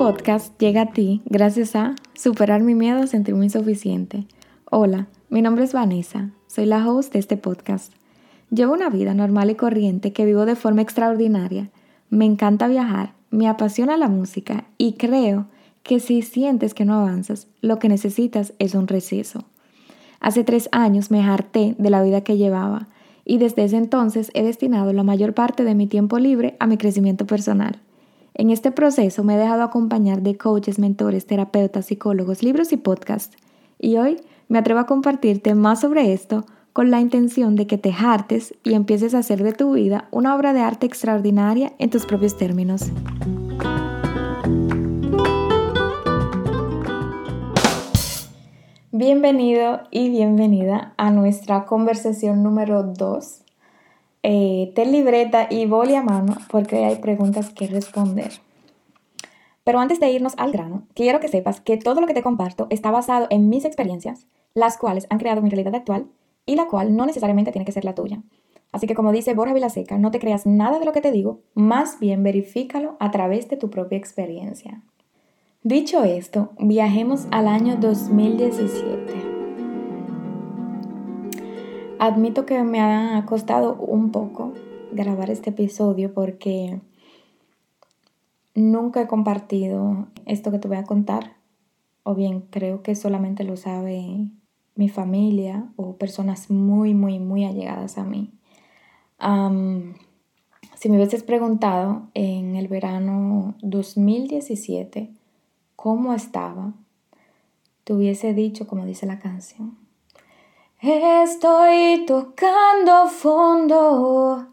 podcast llega a ti gracias a Superar mi miedo a sentirme insuficiente. Hola, mi nombre es Vanessa, soy la host de este podcast. Llevo una vida normal y corriente que vivo de forma extraordinaria. Me encanta viajar, me apasiona la música y creo que si sientes que no avanzas, lo que necesitas es un receso. Hace tres años me harté de la vida que llevaba y desde ese entonces he destinado la mayor parte de mi tiempo libre a mi crecimiento personal. En este proceso me he dejado acompañar de coaches, mentores, terapeutas, psicólogos, libros y podcasts. Y hoy me atrevo a compartirte más sobre esto con la intención de que te hartes y empieces a hacer de tu vida una obra de arte extraordinaria en tus propios términos. Bienvenido y bienvenida a nuestra conversación número 2 eh, ten libreta y boli a mano porque hay preguntas que responder. Pero antes de irnos al grano, quiero que sepas que todo lo que te comparto está basado en mis experiencias, las cuales han creado mi realidad actual y la cual no necesariamente tiene que ser la tuya. Así que como dice Borja Vilaseca, no te creas nada de lo que te digo, más bien verifícalo a través de tu propia experiencia. Dicho esto, viajemos al año 2017. Admito que me ha costado un poco grabar este episodio porque nunca he compartido esto que te voy a contar. O bien creo que solamente lo sabe mi familia o personas muy, muy, muy allegadas a mí. si me hubieses preguntado en el verano 2017 cómo estaba, te hubiese dicho como dice la canción Estoy tocando fondo.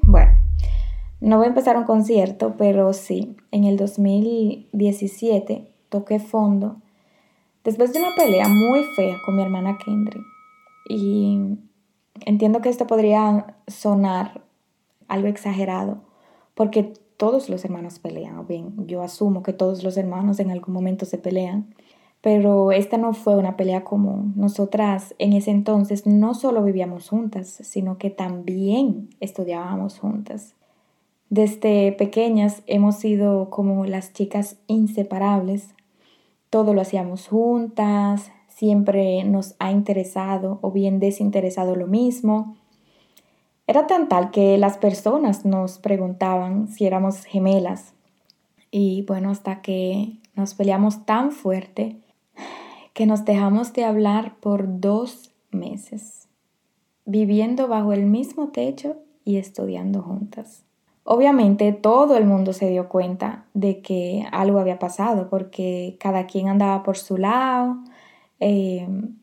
Bueno, no voy a empezar un concierto, pero sí, en el 2017 toqué fondo después de una pelea muy fea con mi hermana Kendry. Y entiendo que esto podría sonar algo exagerado, porque todos los hermanos pelean, o bien, yo asumo que todos los hermanos en algún momento se pelean. Pero esta no fue una pelea común. Nosotras en ese entonces no solo vivíamos juntas, sino que también estudiábamos juntas. Desde pequeñas hemos sido como las chicas inseparables. Todo lo hacíamos juntas, siempre nos ha interesado o bien desinteresado lo mismo. Era tan tal que las personas nos preguntaban si éramos gemelas. Y bueno, hasta que nos peleamos tan fuerte que nos dejamos de hablar por dos meses, viviendo bajo el mismo techo y estudiando juntas. Obviamente todo el mundo se dio cuenta de que algo había pasado porque cada quien andaba por su lado. Em,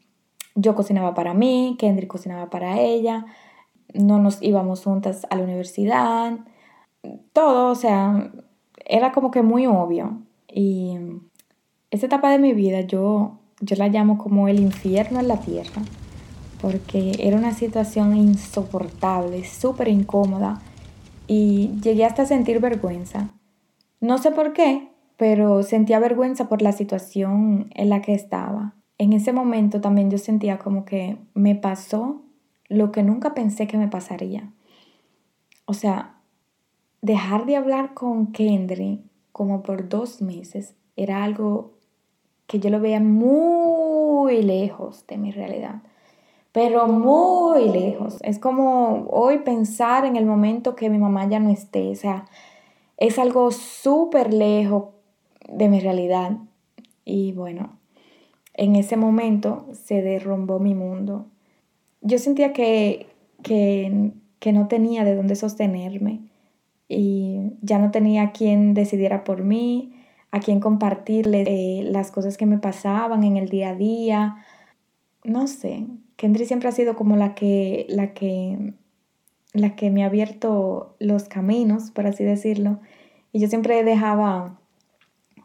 yo cocinaba para mí, Kendrick cocinaba para ella, no nos íbamos juntas a la universidad, todo, o sea, era como que muy obvio. Y esta etapa de mi vida yo yo la llamo como el infierno en la tierra, porque era una situación insoportable, súper incómoda y llegué hasta sentir vergüenza. No sé por qué, pero sentía vergüenza por la situación en la que estaba. En ese momento también yo sentía como que me pasó lo que nunca pensé que me pasaría. O sea, dejar de hablar con Kendry como por dos meses era algo que yo lo veía muy lejos de mi realidad, pero muy lejos. Es como hoy pensar en el momento que mi mamá ya no esté, o sea, es algo súper lejos de mi realidad. Y bueno, en ese momento se derrumbó mi mundo. Yo sentía que, que, que no tenía de dónde sostenerme y ya no tenía quien decidiera por mí, a quien compartirles eh, las cosas que me pasaban en el día a día. No sé, Kendry siempre ha sido como la que, la que, la que me ha abierto los caminos, por así decirlo. Y yo siempre dejaba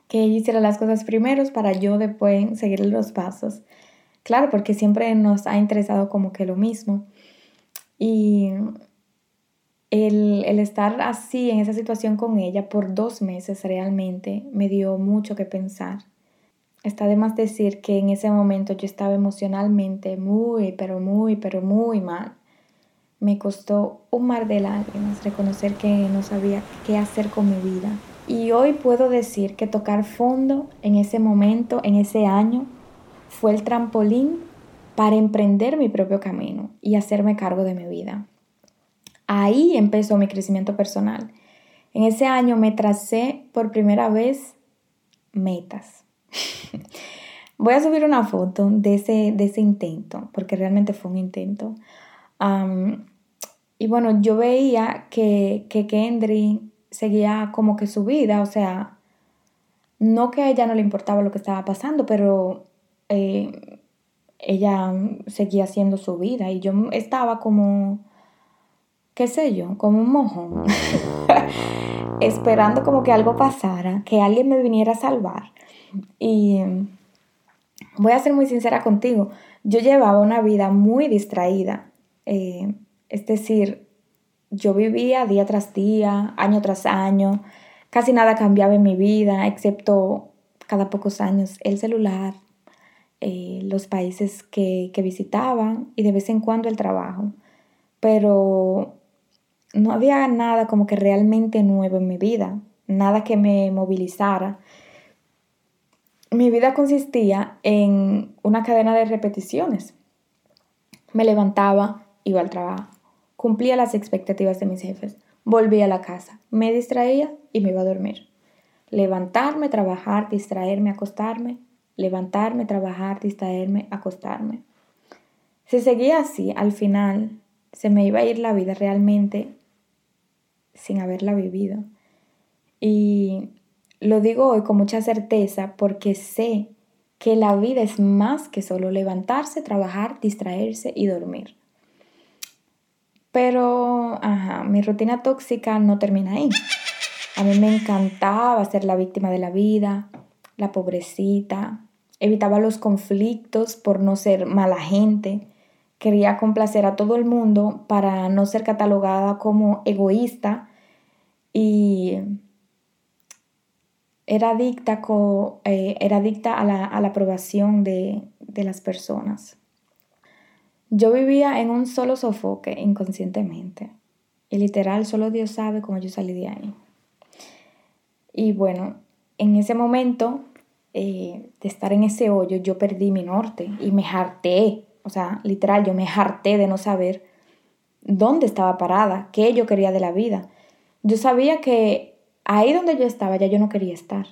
que ella hiciera las cosas primeros para yo después seguir los pasos. Claro, porque siempre nos ha interesado como que lo mismo. Y el, estar así en esa situación con ella por dos meses realmente me dio mucho que pensar. Está de más decir que en ese momento yo estaba emocionalmente muy, pero muy, pero muy mal. Me costó un mar de lágrimas reconocer que no sabía qué hacer con mi vida. Y hoy puedo decir que tocar fondo en ese momento, en ese año, fue el trampolín para emprender mi propio camino y hacerme cargo de mi vida. Ahí empezó mi crecimiento personal. En ese año me tracé por primera vez metas. Voy a subir una foto de ese, de ese intento, porque realmente fue un intento. y bueno, yo veía que, que Kendry seguía como que su vida, o sea, no que a ella no le importaba lo que estaba pasando, pero eh, ella seguía haciendo su vida y yo estaba como, qué sé yo, como un mojón, esperando como que algo pasara, que alguien me viniera a salvar. Y voy a ser muy sincera contigo, yo llevaba una vida muy distraída, eh, es decir, yo vivía día tras día, año tras año, casi nada cambiaba en mi vida, excepto cada pocos años el celular, eh, los países que, que visitaba y de vez en cuando el trabajo. Pero no había nada como que realmente nuevo en mi vida, nada que me movilizara. Mi vida consistía en una cadena de repeticiones. Me levantaba, iba al trabajo, cumplía las expectativas de mis jefes, volvía a la casa, me distraía y me iba a dormir. Levantarme, trabajar, distraerme, acostarme, levantarme, trabajar, distraerme, acostarme. Si seguía así, al final se me iba a ir la vida realmente sin haberla vivido. Y lo digo hoy con mucha certeza porque sé que la vida es más que solo levantarse, trabajar, distraerse y dormir. Pero, ajá, mi rutina tóxica no termina ahí. A mí me encantaba ser la víctima de la vida, la pobrecita, evitaba los conflictos por no ser mala gente, quería complacer a todo el mundo para no ser catalogada como egoísta y era adicta, eh, era adicta a, la, aprobación de, de las personas. Yo vivía en un solo sofoque inconscientemente y literal solo Dios sabe cómo yo salí de ahí. Y bueno, en ese momento eh, de estar en ese hoyo, yo perdí mi norte y me harté, o sea, literal, yo me harté de no saber dónde estaba parada, qué yo quería de la vida. Yo sabía que ahí donde yo estaba ya yo no quería estar.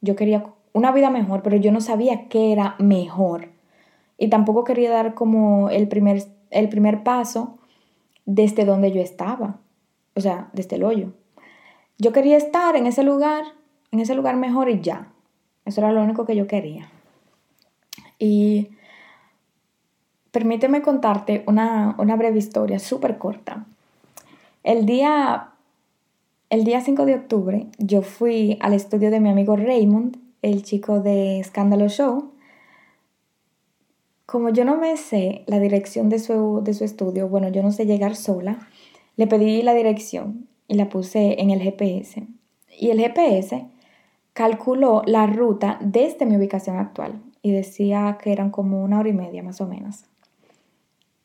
Yo quería una vida mejor, pero yo no sabía qué era mejor. Y tampoco quería dar como el primer, el primer paso desde donde yo estaba, o sea, desde el hoyo. Yo quería estar en ese lugar, en ese lugar mejor y ya. Eso era lo único que yo quería. Y permíteme contarte una, breve historia súper corta. El día, el día 5 de octubre yo fui al estudio de mi amigo Raymond, el chico de Escándalo Show. Como yo no me sé la dirección de su, de su estudio, bueno, yo no sé llegar sola, le pedí la dirección y la puse en el GPS. Y el GPS calculó la ruta desde mi ubicación actual y decía que eran como una hora y media más o menos.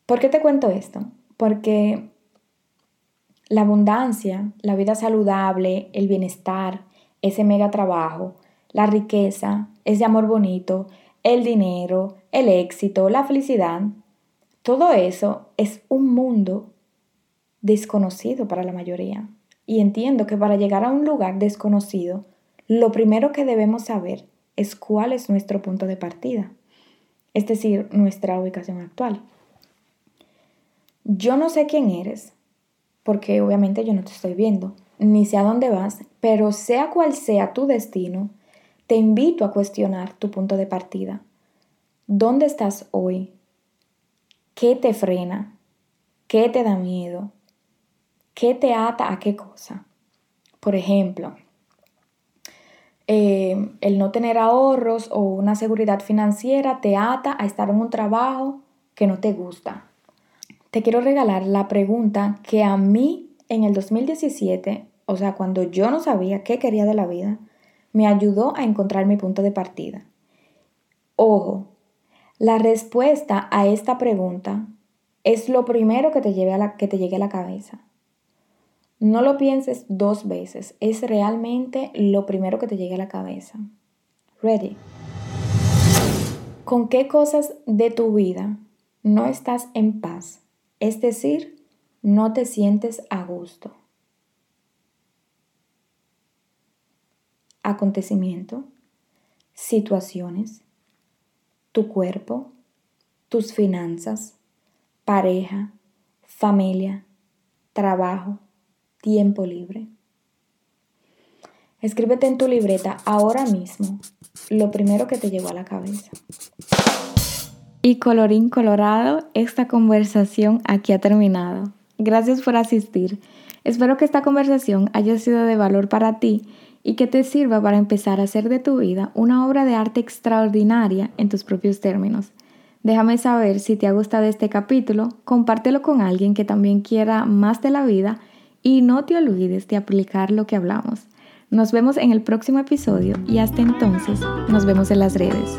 ¿Por qué te cuento esto? Porque la abundancia, la vida saludable, el bienestar, ese mega trabajo, la riqueza, ese amor bonito, el dinero, el éxito, la felicidad, todo eso es un mundo desconocido para la mayoría. Y entiendo que para llegar a un lugar desconocido, lo primero que debemos saber es cuál es nuestro punto de partida, es decir, nuestra ubicación actual. Yo no sé quién eres, porque obviamente yo no te estoy viendo, ni sé a dónde vas, pero sea cual sea tu destino, te invito a cuestionar tu punto de partida. ¿Dónde estás hoy? ¿Qué te frena? ¿Qué te da miedo? ¿Qué te ata a qué cosa? Por ejemplo, eh, el no tener ahorros o una seguridad financiera te ata a estar en un trabajo que no te gusta. Te quiero regalar la pregunta que a mí en el 2017, o sea, cuando yo no sabía qué quería de la vida, me ayudó a encontrar mi punto de partida. Ojo, la respuesta a esta pregunta es lo primero que te, lleve a la, que te llegue a la cabeza. No lo pienses dos veces, es realmente lo primero que te llegue a la cabeza. Ready. ¿Con qué cosas de tu vida no estás en paz? Es decir, no te sientes a gusto. Acontecimiento, situaciones, tu cuerpo, tus finanzas, pareja, familia, trabajo, tiempo libre. Escríbete en tu libreta ahora mismo lo primero que te llegó a la cabeza. Y colorín colorado, esta conversación aquí ha terminado. Gracias por asistir. Espero que esta conversación haya sido de valor para ti y que te sirva para empezar a hacer de tu vida una obra de arte extraordinaria en tus propios términos. Déjame saber si te ha gustado este capítulo, compártelo con alguien que también quiera más de la vida y no te olvides de aplicar lo que hablamos. Nos vemos en el próximo episodio y hasta entonces nos vemos en las redes.